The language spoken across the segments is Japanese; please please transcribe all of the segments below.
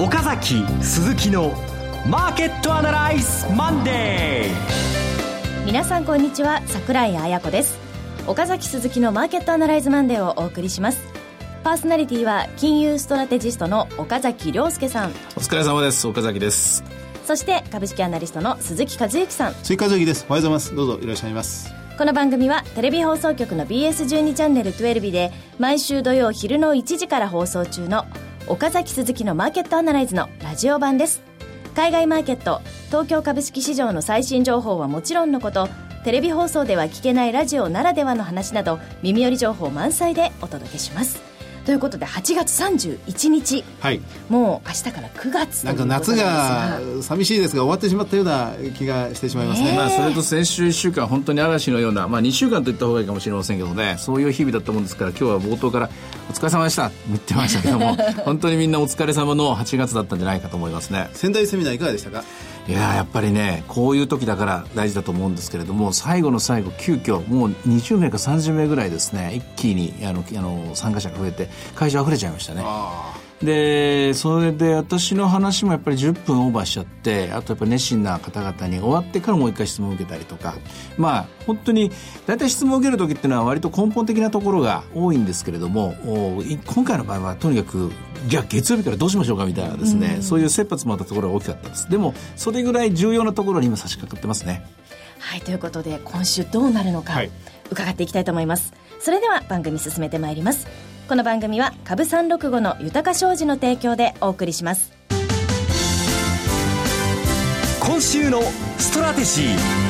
岡崎鈴木のマーケットアナライズマンデー皆さんこんにちは桜井彩子です。岡崎鈴木のマーケットアナライズマンデーをお送りします。パーソナリティは金融ストラテジストの岡崎良介さん。お疲れ様です。岡崎です。そして株式アナリストの鈴木一之さん。鈴木一之です。おはようございます。どうぞいらっしゃいます。この番組はテレビ放送局の BS12 チャンネル12で毎週土曜昼の1時から放送中の岡崎鈴木のマーケットアナライズのラジオ版です。海外マーケット東京株式市場の最新情報はもちろんのことテレビ放送では聞けないラジオならではの話など耳寄り情報満載でお届けします。ということで8月31日、はい、もう明日から9月なんか夏が寂しいですが終わってしまったような気がしてしまいますね、まあ、それと先週1週間本当に嵐のような、まあ、2週間と言った方がいいかもしれませんけどね。そういう日々だったもんですから今日は冒頭からお疲れ様でした。言ってましたけども 本当にみんなお疲れ様の8月だったんじゃないかと思いますね。仙台セミナーいかがでしたか？いややっぱりねこういう時だから大事だと思うんですけれども最後の最後急遽もう20名か30名ぐらいですね一気にあのあの参加者が増えて会場あふれちゃいましたね。でそれで私の話もやっぱり10分オーバーしちゃってあとやっぱり熱心な方々に終わってからもう一回質問を受けたりとかまあ本当に大体質問を受ける時っていうのは割と根本的なところが多いんですけれども今回の場合はとにかくじゃあ月曜日からどうしましょうかみたいなですね、うそういう切羽詰まったところが大きかったです。でもそれぐらい重要なところに今差し掛かってますね。はいということで今週どうなるのか、伺っていきたいと思います。それでは番組進めてまいりますこの番組は株三六五の豊か商事の提供でお送りします。今週のストラテジー。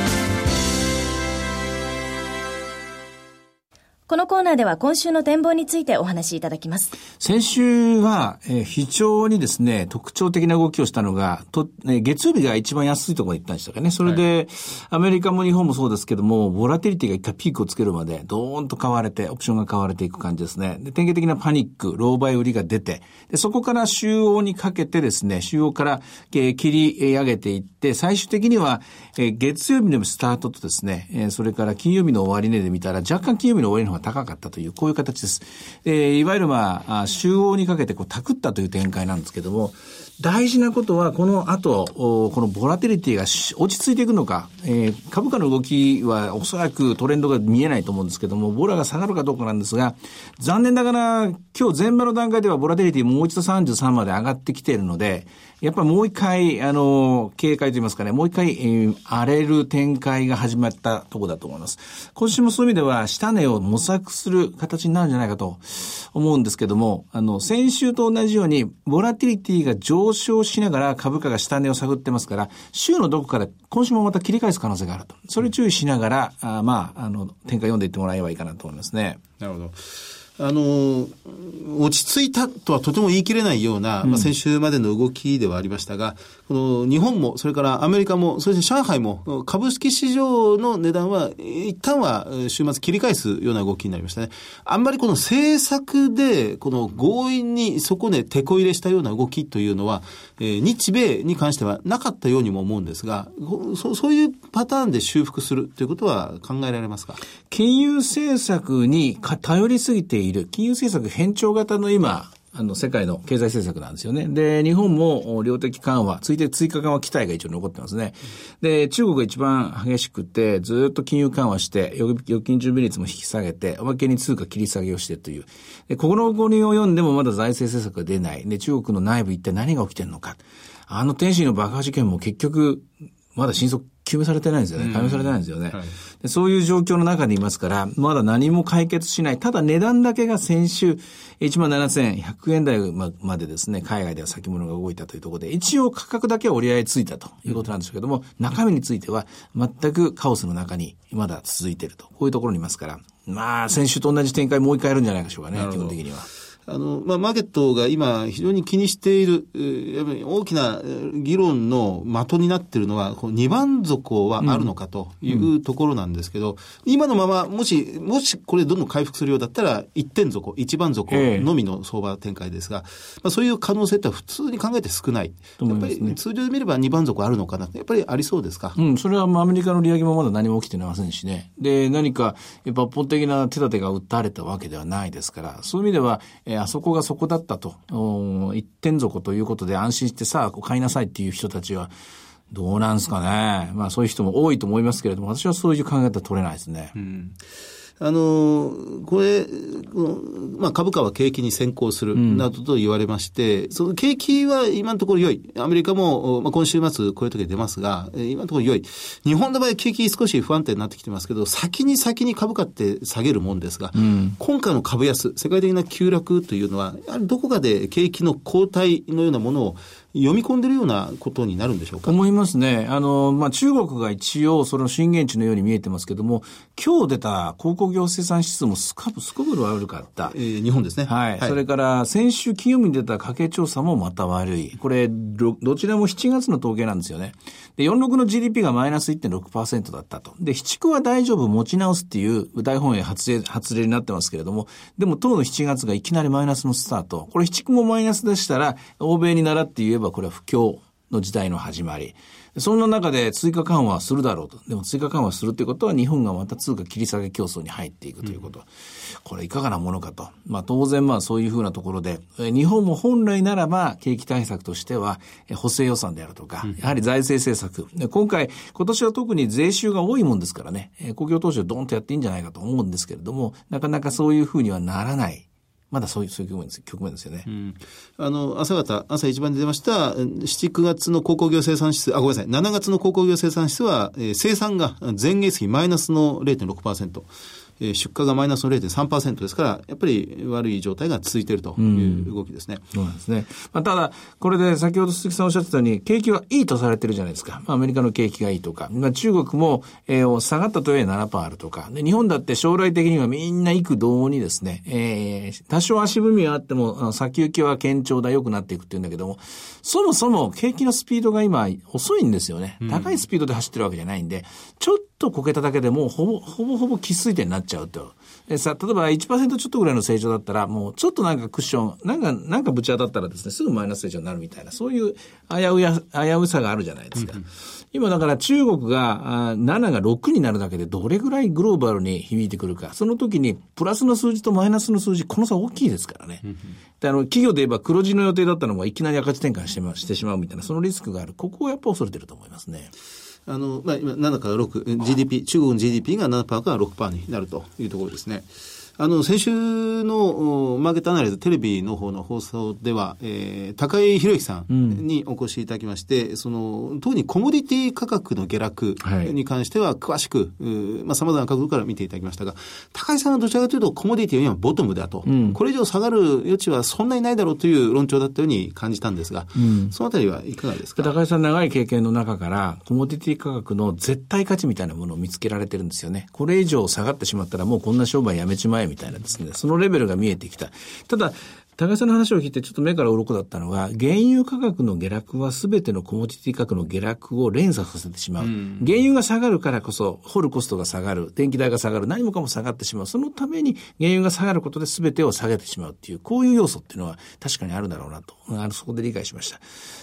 このコーナーでは今週の展望についてお話しいただきます。先週は、えー、非常にですね、特徴的な動きをしたのが、と、え月曜日が一番安いところに行ったんでしたかね。それで、はい、アメリカも日本もそうですけども、ボラティリティが一回ピークをつけるまで、ドーンと買われて、オプションが買われていく感じですね。で、典型的なパニック、ローバイ売りが出て、で、そこから週央にかけてですね、週央から、えー、切り上げていって、最終的には、えー、月曜日のスタートとですね、えー、それから金曜日の終値で見たら、若干金曜日の終値の方が高かったという、こういう形です。えー、いわゆるまあ、週央にかけてこう、たくったという展開なんですけども、大事なことは、この後、このボラテリティが落ち着いていくのか、えー、株価の動きはおそらくトレンドが見えないと思うんですけども、ボラが下がるかどうかなんですが、残念ながら、今日前場の段階ではボラテリティもう一度33まで上がってきているので、やっぱりもう一回、あの、警戒といいますかね、もう一回、えー、荒れる展開が始まったところだと思います。今週もそういう意味では、下値を模索する形になるんじゃないかと思うんですけども、あの、先週と同じように、ボラティリティが上昇しながら株価が下値を探ってますから、週のどこかで今週もまた切り返す可能性があると。それ注意しながら、あまあ、あの、展開読んでいってもらえばいいかなと思いますね。なるほど。あの、落ち着いたとはとても言い切れないような、まあ、先週までの動きではありましたが、この日本も、それからアメリカも、そして上海も、株式市場の値段は、一旦は週末切り返すような動きになりましたね。あんまりこの政策で、この強引にそこで手こ入れしたような動きというのは、えー、日米に関してはなかったようにも思うんですが、そそういうパターンで修復するということは考えられますか？金融政策に頼りすぎているいる金融政策変調型の今、あの、世界の経済政策なんですよね。で、日本も量的緩和、ついて追加緩和期待が一応残ってますね。で、中国が一番激しくて、ずっと金融緩和して、預金準備率も引き下げて、おまけに通貨切り下げをしてという。で、ここの五人を読んでもまだ財政政策が出ない。で、中国の内部一体何が起きてるのか。あの天津の爆破事件も結局、まだ真相究明されてないんですよね。解明されてないんですよね、はいで。そういう状況の中にいますから、まだ何も解決しない。ただ値段だけが先週、17,100円台までですね、海外では先物が動いたというところで、一応価格だけは折り合いついたということなんですけども、中身については全くカオスの中にまだ続いていると。こういうところにいますから、まあ、先週と同じ展開もう一回やるんじゃないでしょうかね、基本的には。あの、まあ、マーケットが今非常に気にしている、やっぱり大きな議論の的になっているのは、この2番底はあるのかというところなんですけど、うん、今のまま、もし、もしこれどんどん回復するようだったら、1点底、1番底のみの相場展開ですが、まあ、そういう可能性って普通に考えて少ない。やっぱり通常で見れば2番底あるのかな？やっぱりありそうですか？うん、それはアメリカの利上げもまだ何も起きてませんしね。で、何か抜本的な手立てが打たれたわけではないですから、そういう意味では、えー、あそこがそこだったと、一点底ということで安心してさあ、買いなさいっていう人たちは、どうなんですかね。まあそういう人も多いと思いますけれども、私はそういう考え方取れないですね。うんあの、これ、まあ、株価は景気に先行するなどと言われまして、うん、その景気は今のところ良い。アメリカも、まあ、今週末こういう時出ますが、今のところ良い。日本の場合景気少し不安定になってきてますけど、先に先に株価って下げるもんですが、うん、今回の株安、世界的な急落というのは、やはりどこかで景気の後退のようなものを読み込んでるようなことになるんでしょうか？思いますね。あの、まあ、中国が一応その震源地のように見えてますけども、今日出た鉱工業生産指数もすかぶ、すこぶる悪かった。えー、日本ですね。はい。はい、それから、先週金曜日に出た家計調査もまた悪い。これ、どちらも7月の統計なんですよね。で、46の GDP がマイナス1.6%だったと。で、7区は大丈夫、持ち直すっていう大本営発令、発令になってますけれども、でも当の7月がいきなりマイナスのスタート。これ7区もマイナスでしたら、欧米に習って言えばこれは不況の時代の始まり。そんな中で追加緩和するだろうと。でも追加緩和するってことは日本がまた通貨切り下げ競争に入っていくということ。うん、これいかがなものかと。まあ当然まあそういうふうなところで、日本も本来ならば景気対策としては補正予算であるとか、やはり財政政策。今回、今年は特に税収が多いもんですからね、公共投資をドンとやっていいんじゃないかと思うんですけれども、なかなかそういうふうにはならない。まだそういう、そういう局面です、局面ですよね。うん、あの、朝方、朝一番に出ました、7、9月の鉱工業生産指数、あ、ごめんなさい、7月の鉱工業生産指数は、えー、生産が前月比マイナスの0.6%。え出荷がマイナスの0.3%ですから、やっぱり悪い状態が続いているという動きですね。うん、そうなんですね。まあ、ただ、これで先ほど鈴木さんおっしゃってたように、景気はいいとされてるじゃないですか。まあ、アメリカの景気がいいとか、まあ、中国も、えー、下がったとはいえ7%あるとか、で、日本だって将来的にはみんな幾度にですね、えー、多少足踏みはあっても、先行きは堅調だ、良くなっていくっていうんだけども、そもそも景気のスピードが今遅いんですよね。高いスピードで走ってるわけじゃないんで、ちょっとこけただけでもうほぼ、ほぼほぼ喫水点になっちゃうと。えさ、例えば1%ちょっとぐらいの成長だったら、もうちょっとなんかクッション、なんか、なんかぶち当たったらですね、すぐマイナス成長になるみたいな、そういう危うや、危うさがあるじゃないですか。今だから中国が7が6になるだけでどれぐらいグローバルに響いてくるか。その時にプラスの数字とマイナスの数字、この差大きいですからね。であの企業で言えば黒字の予定だったのがいきなり赤字転換してしてしまうみたいな、そのリスクがある。ここをやっぱ恐れてると思いますね。あの、まあ、今7から6、GDP、中国の GDP が7%から6%になるというところですね。あの、先週のマーケットアナライズテレビの方の放送では、えー、高井博之さんにお越しいただきまして、うん、その、特にコモディティ価格の下落に関しては詳しく、はい、まあ、様々な角度から見ていただきましたが、高井さんはどちらかというとコモディティは今ボトムだと、うん、これ以上下がる余地はそんなにないだろうという論調だったように感じたんですが、うん、そのあたりはいかがですか？高井さん長い経験の中から、コモディティ価格の絶対価値みたいなものを見つけられてるんですよね。これ以上下がってしまったらもうこんな商売やめちまえみたいなですね。のレベルが見えてきた。ただ、高橋さんの話を聞いてちょっと目から鱗だったのは、原油価格の下落は全てのコモディティ価格の下落を連鎖させてしまう。うん、原油が下がるからこそ、掘るコストが下がる、電気代が下がる、何もかも下がってしまう。そのために原油が下がることで全てを下げてしまうっていう、こういう要素っていうのは確かにあるだろうなと、あのそこで理解しました。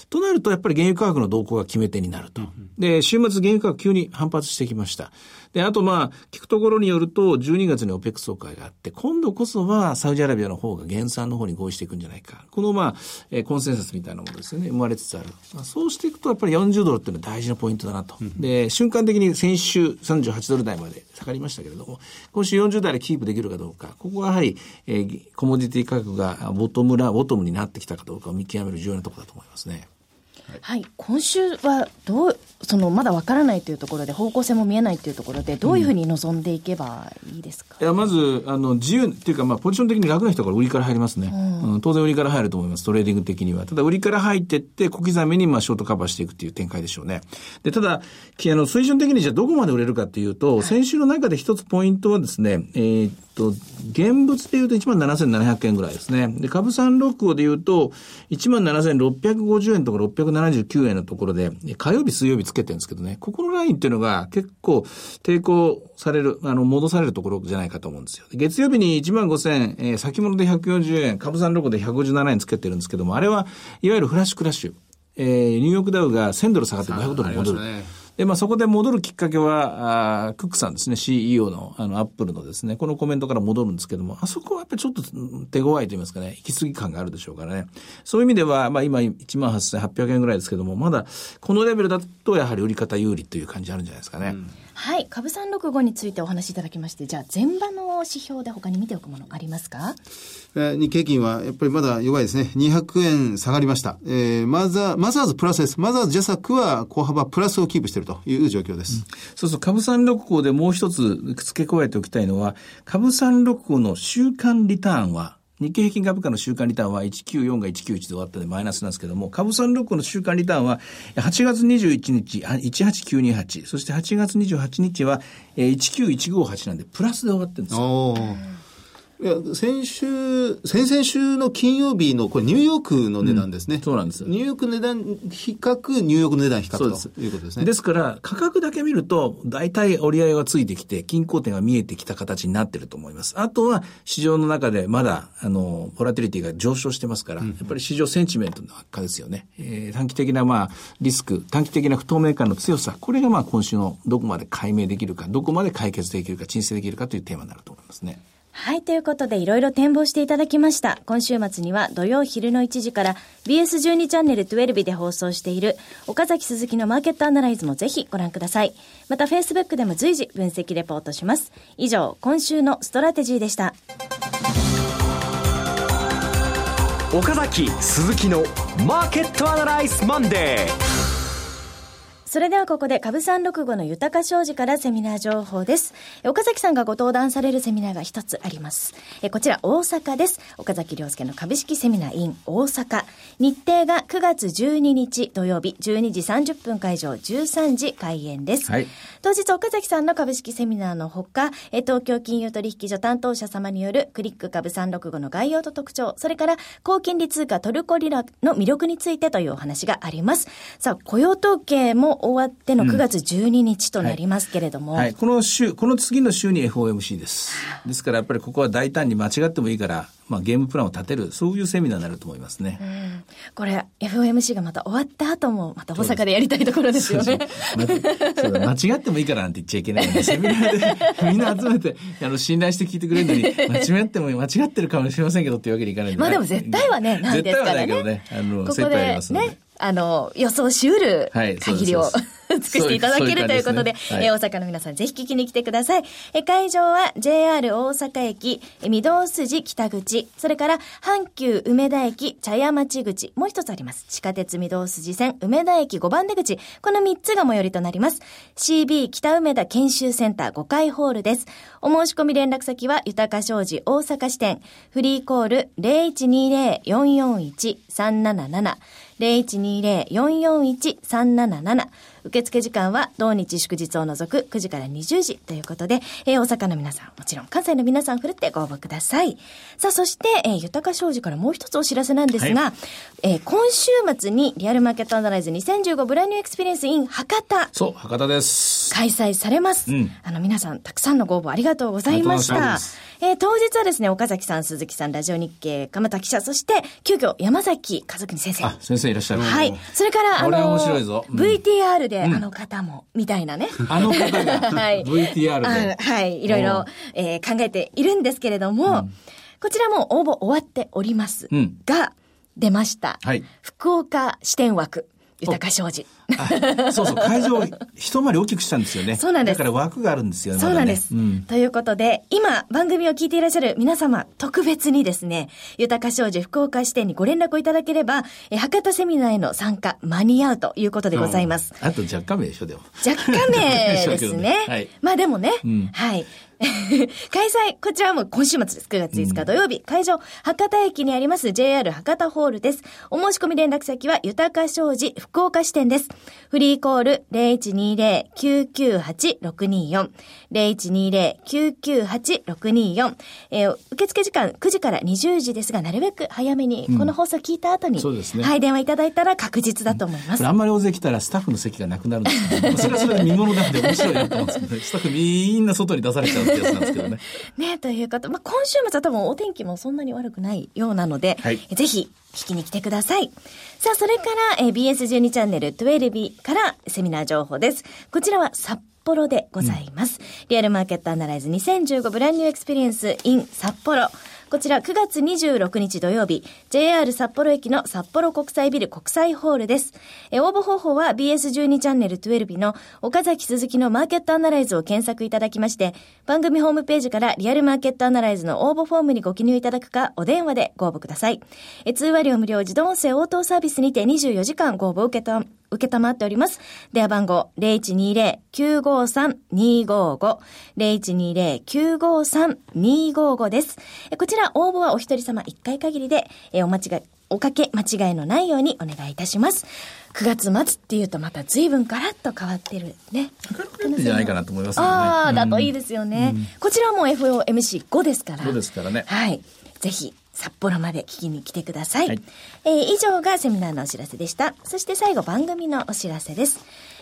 となると、やっぱり原油価格の動向が決め手になると。で、週末原油価格急に反発してきました。で、あとまあ、聞くところによると、12月に OPEC 総会があって、今度こそはサウジアラビアの方が減産の方に合意していくんじゃないか。このまあ、えー、コンセンサスみたいなものですよね、生まれつつある。まあ、そうしていくと、やっぱり40ドルっていうのは大事なポイントだなと。で、瞬間的に先週38ドル台まで下がりましたけれども、今週40代でキープできるかどうか、ここはやはり、えー、コモディティ価格がボトムラ、ボトムになってきたかどうかを見極める重要なところだと思いますね。はい、今週はどうそのまだわからないというところで方向性も見えないというところでどういうふうに臨んでいけばいいですか、うん、いやまずあの需給っていうか、まあ、ポジション的に楽な人から売りから入りますね、うん、うん、当然売りから入ると思います。トレーディング的には。ただ売りから入っていって小刻みにまあショートカバーしていくっていう展開でしょうね。でただあの水準的にじゃあどこまで売れるかっていうと、はい、先週の中で一つポイントはですね、えー、と、現物で言うと17,700円ぐらいですね。で、株三六五で言うと、17,650円とか679円のところで、火曜日、水曜日つけてるんですけどね、ここのラインっていうのが結構抵抗される、あの、戻されるところじゃないかと思うんですよ。月曜日に1万5000、えー、先物で140円、株三六号で157円つけてるんですけども、あれはいわゆるフラッシュクラッシュ。えー、ニューヨークダウが1000ドル下がって500ドル戻る。で、まあそこで戻るきっかけは、あクックさんですね、CEO の、あの、アップルのですね、このコメントから戻るんですけども、あそこはやっぱりちょっと手強いと言いますかね、行き過ぎ感があるでしょうからね。そういう意味では、まあ今18,800円ぐらいですけども、まだこのレベルだとやはり売り方有利という感じあるんじゃないですかね。うんはい。株三六五についてお話しいただきまして、じゃあ前場の指標で他に見ておくものありますか？えー、日経金はやっぱりまだ弱いですね。200円下がりました。えー、マザー、マザーズプラスです。マザーズジャサクは小幅プラスをキープしているという状況です。うん、そうそう、株三六五でもう一つ付け加えておきたいのは、株三六五の週間リターンは日経平均株価の週間リターンは194が191で終わったのでマイナスなんですけども、株三六の週間リターンは8月21日、18928、そして8月28日は19158なんで、プラスで終わってるんですよ。いや、先週、先々週の金曜日の、これニューヨークの値段ですね。うん、そうなんです。ニューヨーク値段比較、ニューヨーク値段比較ということですね。ですから、価格だけ見ると、大体折り合いがついてきて、均衡点が見えてきた形になってると思います。あとは、市場の中でまだ、あの、ボラティリティが上昇してますから、うん、やっぱり市場センチメントの悪化ですよね。えー、短期的な、まあ、リスク、短期的な不透明感の強さ、これがまあ、今週のどこまで解明できるか、どこまで解決できるか、沈静できるかというテーマになると思いますね。はい、ということでいろいろ展望していただきました。今週末には土曜昼の1時から BS12 チャンネル12で放送している岡崎鈴木のマーケットアナライズもぜひご覧ください。また Facebook でも随時分析レポートします。以上、今週のストラテジーでした。岡崎鈴木のマーケットアナライズマンデー。それではここで株三六五の豊商事からセミナー情報です。岡崎さんがご登壇されるセミナーが一つあります。えこちら大阪です。岡崎良介の株式セミナー in 大阪。日程が9月12日土曜日12時30分会場13時開演です。はい、当日岡崎さんの株式セミナーのほか、え東京金融取引所担当者様によるクリック株三六五の概要と特徴、それから高金利通貨トルコリラの魅力についてというお話があります。さあ、雇用統計も終わっての9月12日となりますけれども、うんはい、はい、この週、この次の週に FOMC です。ですからやっぱりここは大胆に間違ってもいいから、まあ、ゲームプランを立てる、そういうセミナーになると思いますね。うん、これ、FOMC がまた終わった後も、また大阪でやりたいところですよね。そうだ、間違ってもいいからなんて言っちゃいけないので、セミナーでみんな集めて、あの、信頼して聞いてくれるのに、間違っても間違ってるかもしれませんけどっていうわけにいかない。まあでも絶対はね、なんですからね。絶対はないけどね、あの、ここでね、あの、予想しうる限りを、はい、尽くしていただけるということで、でねはい、え大阪の皆さんぜひ聞きに来てください。え会場は JR 大阪駅、御堂筋北口、それから阪急梅田駅茶屋町口、もう一つあります。地下鉄御堂筋線梅田駅5番出口、この3つが最寄りとなります。CB 北梅田研修センター5階ホールです。お申し込み連絡先は豊か商事大阪支店、フリーコール0120-441-377 0120-441-377受付時間は同日祝日を除く9時から20時ということで、えー、大阪の皆さん、もちろん関西の皆さん、ふるってご応募ください。さあ、そして、えー、豊か商事からもう一つお知らせなんですが、はい、えー、今週末にリアルマーケットアナライズ2015ブランニューエクスペリエンス in 博多。そう、博多です。開催されます。うん、あの、皆さん、たくさんのご応募ありがとうございました。えー、当日はですね、岡崎さん、鈴木さん、ラジオ日経、鎌田記者、そして、急遽、山崎和邦先生。あ、先生いらっしゃる。はい。それから、あの、面白いぞ。うん、VTR で、あの方も、みたいなね。あの方が、はい。VTR で。はい。いろいろ、えー、考えているんですけれども、こちらも応募終わっておりますが、出ました。はい。福岡支店枠。豊か商事。そうそう、会場を一回り大きくしたんですよね。そうなんです。だから枠があるんですよね。そうなんです。うん、ということで、今、番組を聞いていらっしゃる皆様、特別にですね、豊か商事福岡支店にご連絡をいただければ、え博多セミナーへの参加、間に合うということでございます。うん、あと若干名でしょ、でも。若干名ですね。ねはい、まあでもね、うん、はい。開催、こちらも今週末です。9月5日土曜日。うん、会場、博多駅にあります JR 博多ホールです。お申し込み連絡先は、豊か商事福岡支店です。フリーコール0120-998-624。0120-998-624。えー、受付時間9時から20時ですが、なるべく早めに、この放送聞いた後に、うん、そうですね。はい、電話いただいたら確実だと思います。あんまり大勢来たらスタッフの席がなくなるんですけど、それはそれで見物なんで面白いなと思うんですけど、スタッフみんな外に出されちゃうんですけどね。ね、ということ。まあ、今週末は多分お天気もそんなに悪くないようなので、はいぜひ聞きに来てください。さあ、それから、えー BS12 チャンネル12からセミナー情報です。こちらは札幌でございます。リアルマーケットアナライズ2015ブランニューエクスペリエンス in 札幌。こちら9月26日土曜日、JR 札幌駅の札幌国際ビル国際ホールです。え応募方法は BS12 チャンネル12の岡崎鈴木のマーケットアナライズを検索いただきまして、番組ホームページからリアルマーケットアナライズの応募フォームにご記入いただくか、お電話でご応募ください。え通話料無料自動音声応答サービスにて24時間ご応募受けた、受けたまっております。電話番号0120-953-255 0120-953-255です。えこちら応募はお一人様1回限りで、えお間違い、おかけ間違いのないようにお願いいたします。9月末っていうとまた随分ガラッと変わってるね。いいんじゃないかなと思いますね。ああ、だといいですよね。こちらも FOMC5 ですから。5ですからねはい。ぜひ、札幌まで聞きに来てください。はいえー以上がセミナーのお知らせでした。そして最後番組のお知らせです。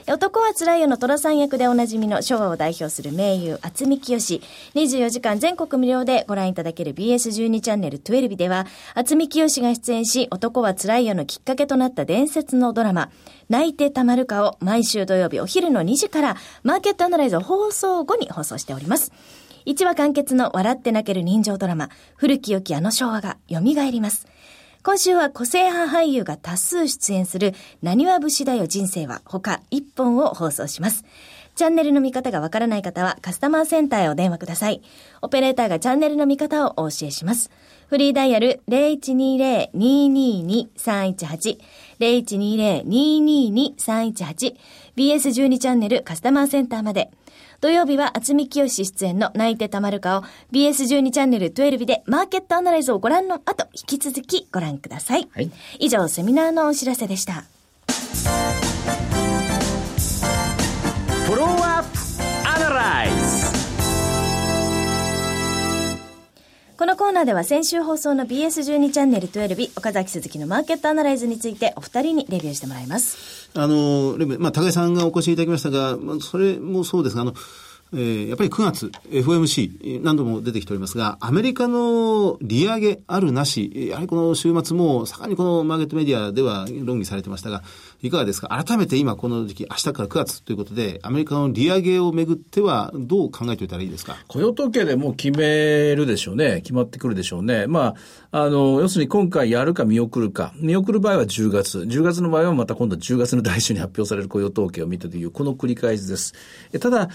え男はつらいよの虎さん役でおなじみの昭和を代表する名優、渥美清。24時間全国無料でご覧いただける BS12 チャンネル12では、渥美清が出演し、男はつらいよのきっかけとなった伝説のドラマ、泣いてたまるかを毎週土曜日お昼の2時から、マーケットアナライズを放送後に放送しております。一話完結の笑って泣ける人情ドラマ、古き良きあの昭和が蘇ります。今週は個性派俳優が多数出演する、なにわ節だよ人生は他1本を放送します。チャンネルの見方がわからない方はカスタマーセンターへお電話ください。オペレーターがチャンネルの見方をお教えします。フリーダイヤル0120-222-318 0120-222-318 BS12 チャンネルカスタマーセンターまで。土曜日は渥美清出演の泣いてたまるかを BS12 チャンネル12でマーケットアナライズをご覧の後、引き続きご覧ください。はい以上、セミナーのお知らせでした。フォローアップアナライズこのコーナーでは先週放送の BS12 チャンネル12岡崎鈴木のマーケットアナライズについてお二人にレビューしてもらいます。あの、レベまあ、高井さんがお越しいただきましたが、まあ、それもそうですが、あの、えーやっぱり9月、FOMC、何度も出てきておりますが、アメリカの利上げあるなし、やはりこの週末も盛んにこのマーケットメディアでは論議されてましたが、いかがですか？改めて今この時期、明日から9月ということで、アメリカの利上げをめぐってはどう考えておいたらいいですか？雇用統計でもう決めるでしょうね。決まってくるでしょうね。まあ、あの、要するに今回やるか見送るか。見送る場合は10月。10月の場合はまた今度10月の来週に発表される雇用統計を見てという、この繰り返しです。えただ、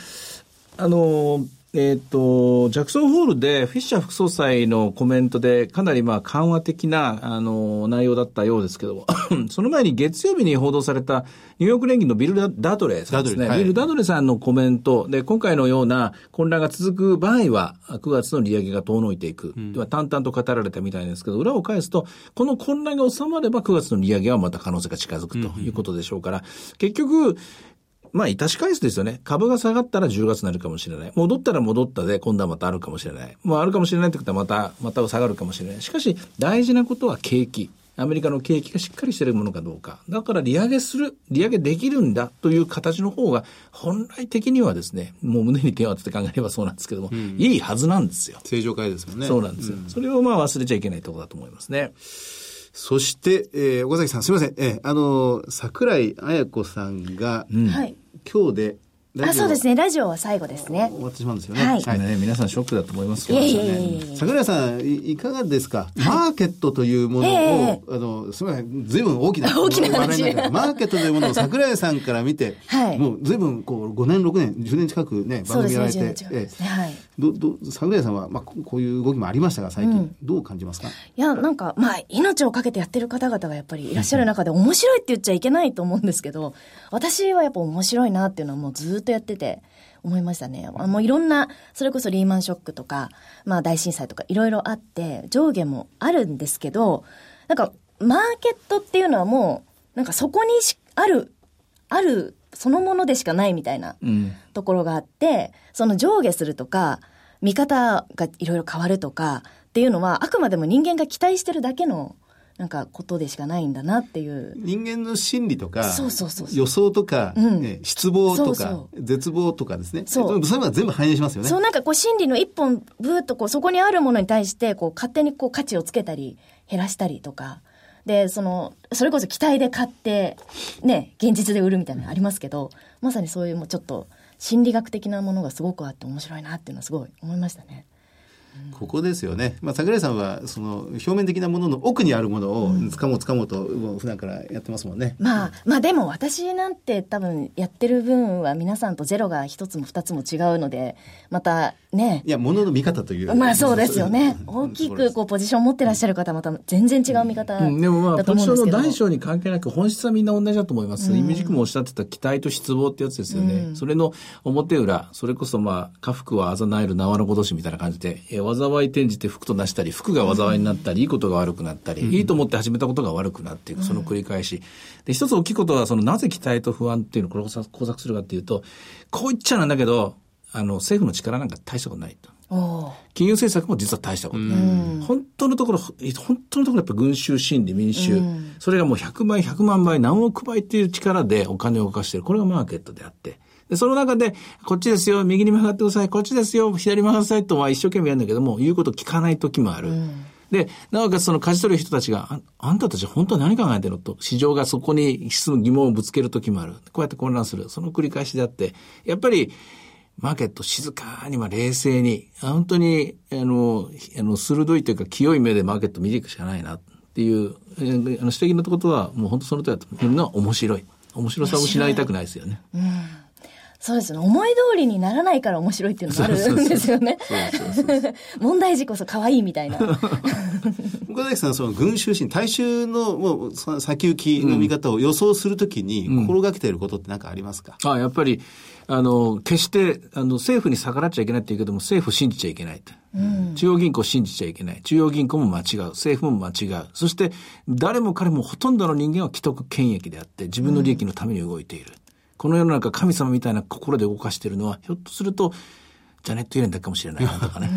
あの、えっ、と、ジャクソンホールでフィッシャー副総裁のコメントでかなりまあ緩和的な、あの、内容だったようですけども、その前に月曜日に報道されたニューヨーク連銀のビル・ダダトレーさんですね。はい。ビル・ダドレさんのコメント。で、今回のような混乱が続く場合は、9月の利上げが遠のいていく。では淡々と語られたみたいですけど、裏を返すと、この混乱が収まれば9月の利上げはまた可能性が近づくということでしょうから、結局、まあ、致し返すですよね。株が下がったら10月になるかもしれない。戻ったら戻ったで、今度はまたあるかもしれない。もうあるかもしれないってことはまた、また下がるかもしれない。しかし、大事なことは景気。アメリカの景気がしっかりしているものかどうか。だから利上げする、利上げできるんだという形の方が、本来的にはですね、もう胸に手を当てて考えればそうなんですけども、いいはずなんですよ。正常化ですよね。そうなんですよ。それをまあ忘れちゃいけないところだと思いますね。そして、えー、岡崎さん、すみません。えー、あの、桜井彩子さんが、はい。今日で、あ、そうですね。ラジオは最後ですね。終わってしまうんですよね。はい。ね、皆さんショックだと思いますいよえいえいえいえ。桜井さん、いいかがですか、マーケットというものを、ええ。あの、すみません、ずいぶん大きな、大きな話。マーケットというものを 桜井さんから見て、はい。もうずいぶん、こう、5年、6年、10年近くね。番組やられて、10年違いますね。はい。ど、ど、桜井さんは、まあ、ここういう動きもありましたが、最近、どう感じますか？いや、なんか、まあ、命をかけてやってる方々がやっぱりいらっしゃる中で面白いって言っちゃいけないと思うんですけど、私はやっぱ面白いなっていうのはもうずっとやってて思いましたね。あもういろんな、それこそリーマンショックとか、まあ大震災とかいろいろあって、上下もあるんですけど、なんか、マーケットっていうのはもう、なんかそこにしある、ある、そのものでしかないみたいなうん。ところがあって、その上下するとか、見方がいろいろ変わるとかっていうのは、あくまでも人間が期待してるだけの、なんかことでしかないんだなっていう。人間の心理とか、そうそうそう予想とか、うんえ失望とか絶望とかですね。そうそういうのが全部反映しますよね。そうなんかこう心理の一本ブーっとこうそこにあるものに対してこう勝手にこう価値をつけたり減らしたりとか。で、その、それこそ期待で買って、ね、現実で売るみたいなのありますけど、まさにそういうもうちょっと心理学的なものがすごくあって面白いなっていうのはすごい思いましたね。ここですよね。まあ、桜井さんは、その、表面的なものの奥にあるものを、つかもう掴もうと、普段からやってますもんね。まあ、まあでも私なんて多分やってる分は皆さんとゼロが一つも二つも違うので、またねい、や、ものの見方という。まあそうですよね。大きくこうポジション持ってらっしゃる方はまた全然違う見方だうんでもまあ、とポジションの思うんですけど。大小に関係なく、本質はみんな同じだと思います。イメージクもおっしゃってた期待と失望ってやつですよね。それの表裏、それこそまあ、家福はあざなえる縄のごしみたいな感じで、えー災い転じて福となしたり、福が災いになったり、いいことが悪くなったり、いいと思って始めたことが悪くなっていく、その繰り返し。で、一つ大きいことは、そのなぜ期待と不安っていうのを工作工作するかっていうと、こう言っちゃなんだけど、あの、政府の力なんか大したことないと。金融政策も実は大したことない。本当のところ、本当のところやっぱ群衆心理、民衆、それがもう100倍、100万倍、何億倍っていう力でお金を動かしている。これがマーケットであって。で、その中で、こっちですよ、右に曲がってください、こっちですよ、左に曲がってくださいとは一生懸命やるんだけども、言うこと聞かない時もある。で、なおかつその舵取る人たちが、ああんたたち本当は何考えてるのと、市場がそこに質問疑問をぶつける時もある。こうやって混乱する。その繰り返しであって、やっぱり、マーケット静かに、まあ冷静に、本当に、あの、あの、鋭いというか清い目でマーケット見ていくしかないなっていう、えーあの指摘のことは、もう本当その通りだと見るのは面白い。面白さを失いたくないですよね。そうですね。思い通りにならないから面白いっていうのがあるんですよね。問題児こそ可愛いみたいな。岡崎さんはその群衆心、大衆のもうその先行きの見方を予想するときに心がけていることって何かありますか、あやっぱり、あの、決して、あの、政府に逆らっちゃいけないって言うけども、政府信じちゃいけないと。中央銀行信じちゃいけない。中央銀行も間違う。政府も間違う。そして、誰も彼もほとんどの人間は既得権益であって、自分の利益のために動いている。この世の中、神様みたいな心で動かしているのは、ひょっとすると、ジャネット・イエレンだけかもしれないなとかね。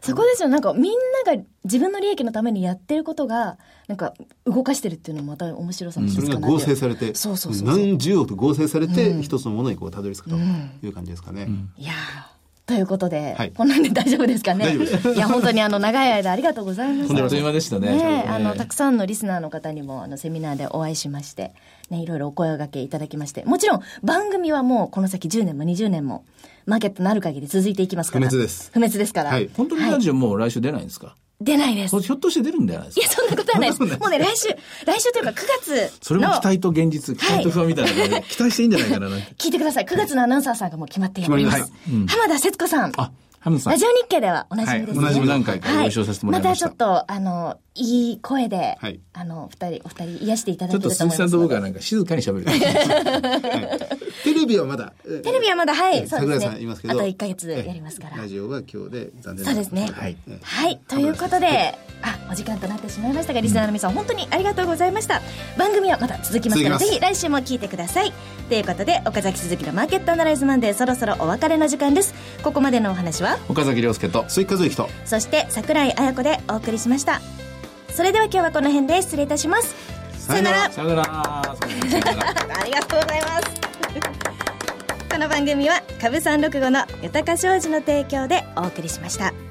そこですよ。なんかみんなが自分の利益のためにやってることが、なんか動かしてるっていうのもまた面白さの一それが合成されて、そうそうそう。何十億と合成されて、一つのものにこうたどり着くという感じですかね。いやーということで、はいこんなんで大丈夫ですかね。いや、本当にあの、長い間ありがとうございました。あっという間でしたね。ねえあの、たくさんのリスナーの方にも、あの、セミナーでお会いしまして、ね、いろいろお声掛けいただきまして、もちろん、番組はもう、この先10年も20年も、マーケットなる限り続いていきますから。不滅です不滅ですから。はい本当にラジオもう来週出ないんですか、出ないです。ひょっとして出るんじゃないですか？いや、そんなことはないです。もうね、来週、来週というか9月の。それも期待と現実、期待と不安みたいな感じで、期待していいんじゃないかな。聞いてください。9月のアナウンサーさんがもう決まってやっています。浜田節子さん。あ、ハムさん。ラジオ日経ではおなじみですね。はいおなじみ何回かご一緒させてもらいましたまたちょっと、あの、いい声で、はいあの、二人、お二人癒していただちょっとけると思います鈴木さんと僕は。なんか静かに喋る。テレビはまだ、えテレビはまだ、はい、え桜井そうですねさんいますけ。ど。あと1ヶ月やりますから。ラジオは今日で残念そうですね。はいはい。ということで、あ、お時間となってしまいましたが、リスナーの皆さん、本当にありがとうございました。番組はまだ続きますから、ぜひ来週も聞いてください。ということで、岡崎鈴木のマーケットアナライズマンデー、そろそろお別れの時間です。ここまでのお話は、岡崎亮介と。鈴木和之と。そして桜井彩子でお送りしました。それでは今日はこの辺で失礼いたします。さよなら。さよなら。ありがとうございます。この番組は株三六五の豊か商事の提供でお送りしました。